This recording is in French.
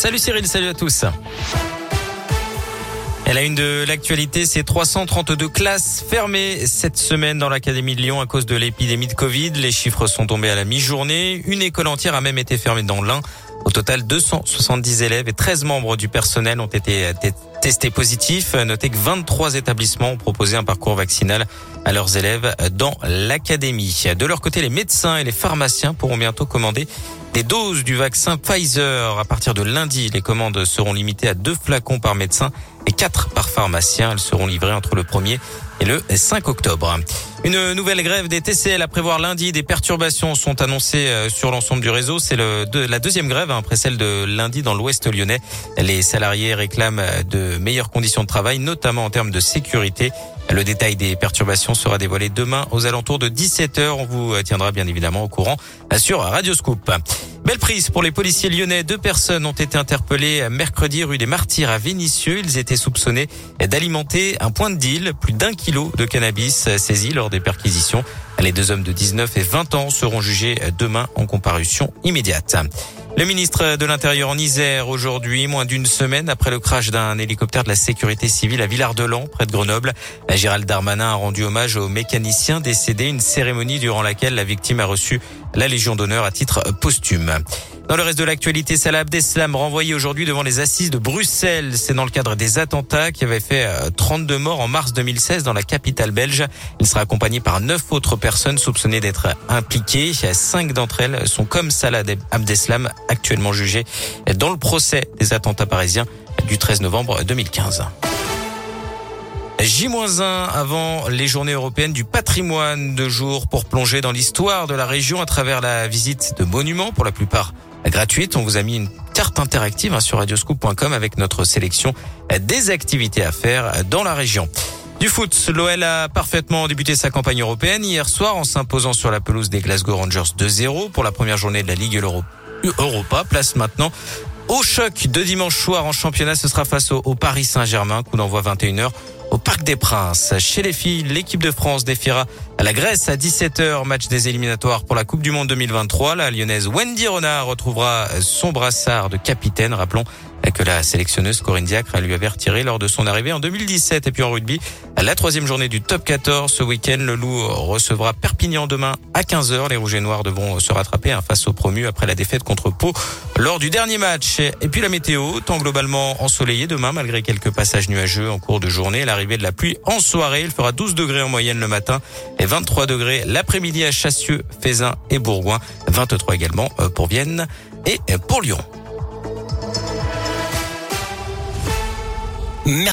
Salut Cyril, salut à tous. Elle a une de l'actualité, c'est 332 classes fermées cette semaine dans l'Académie de Lyon à cause de l'épidémie de Covid. Les chiffres sont tombés à la mi-journée. Une école entière a même été fermée dans l'Ain. Au total, 270 élèves et 13 membres du personnel ont été testés positifs. Notez que 23 établissements ont proposé un parcours vaccinal à leurs élèves dans l'académie. De leur côté, les médecins et les pharmaciens pourront bientôt commander des doses du vaccin Pfizer. À partir de lundi, les commandes seront limitées à deux flacons par médecin et quatre par pharmacien. Elles seront livrées entre le 1er et le 5 octobre. Une nouvelle grève des TCL à prévoir lundi. Des perturbations sont annoncées euh, sur l'ensemble du réseau. C'est la deuxième grève hein, après celle de lundi dans l'ouest lyonnais. Les salariés réclament de meilleures conditions de travail, notamment en termes de sécurité. Le détail des perturbations sera dévoilé demain aux alentours de 17h. On vous tiendra bien évidemment au courant sur Radio Scoop. Belle prise pour les policiers lyonnais. Deux personnes ont été interpellées mercredi rue des Martyrs à Vénissieux. Ils étaient soupçonnés d'alimenter un point de deal, plus d'un kilo de cannabis saisi lors des perquisitions. Les deux hommes de 19 et 20 ans seront jugés demain en comparution immédiate. Le ministre de l'Intérieur en Isère aujourd'hui, moins d'une semaine après le crash d'un hélicoptère de la sécurité civile à Villard-de-Lans, près de Grenoble. Gérald Darmanin a rendu hommage aux mécaniciens décédés, une cérémonie durant laquelle la victime a reçu la Légion d'honneur à titre posthume. Dans le reste de l'actualité, Salah Abdeslam renvoyé aujourd'hui devant les assises de Bruxelles. C'est dans le cadre des attentats qui avaient fait 32 euh, morts en mars 2016 dans la capitale belge. Il sera accompagné par neuf autres personnes soupçonnées d'être impliquées. Cinq d'entre elles sont comme Salah Abdeslam actuellement jugées dans le procès des attentats parisiens du 13 novembre 2015. J-1 avant les journées européennes du patrimoine de jour pour plonger dans l'histoire de la région à travers la visite de monuments pour la plupart gratuite. On vous a mis une carte interactive hein, sur radioscoop.com avec notre sélection des activités à faire dans la région. Du foot, l'OL a parfaitement débuté sa campagne européenne hier soir en s'imposant sur la pelouse des Glasgow Rangers 2-0 pour la première journée de la Ligue Europa. Place maintenant au choc de dimanche soir en championnat. Ce sera face au, Paris Saint-Germain, coup d'envoi 21h au Parc des Princes. Chez les filles, l'équipe de France défiera à la Grèce à 17h, match des éliminatoires pour la Coupe du Monde 2023. La lyonnaise Wendy Renard retrouvera son brassard de capitaine. Rappelons que la sélectionneuse Corinne Diacre lui avait retiré lors de son arrivée en 2017. Et puis en rugby, la troisième journée du top 14 ce week-end, le Loup recevra Perpignan demain à 15h. Les Rouges et Noirs devront se rattraper hein, face aux promus après la défaite contre Pau lors du dernier match. Et puis la météo, temps globalement ensoleillé demain malgré quelques passages nuageux en cours de journée. L'arrivée de la pluie en soirée, il fera 12 degrés en moyenne le matin et 23 degrés l'après-midi à Chassieux, Fézin et Bourgoin. 23 également euh, pour Vienne et pour Lyon. Merci.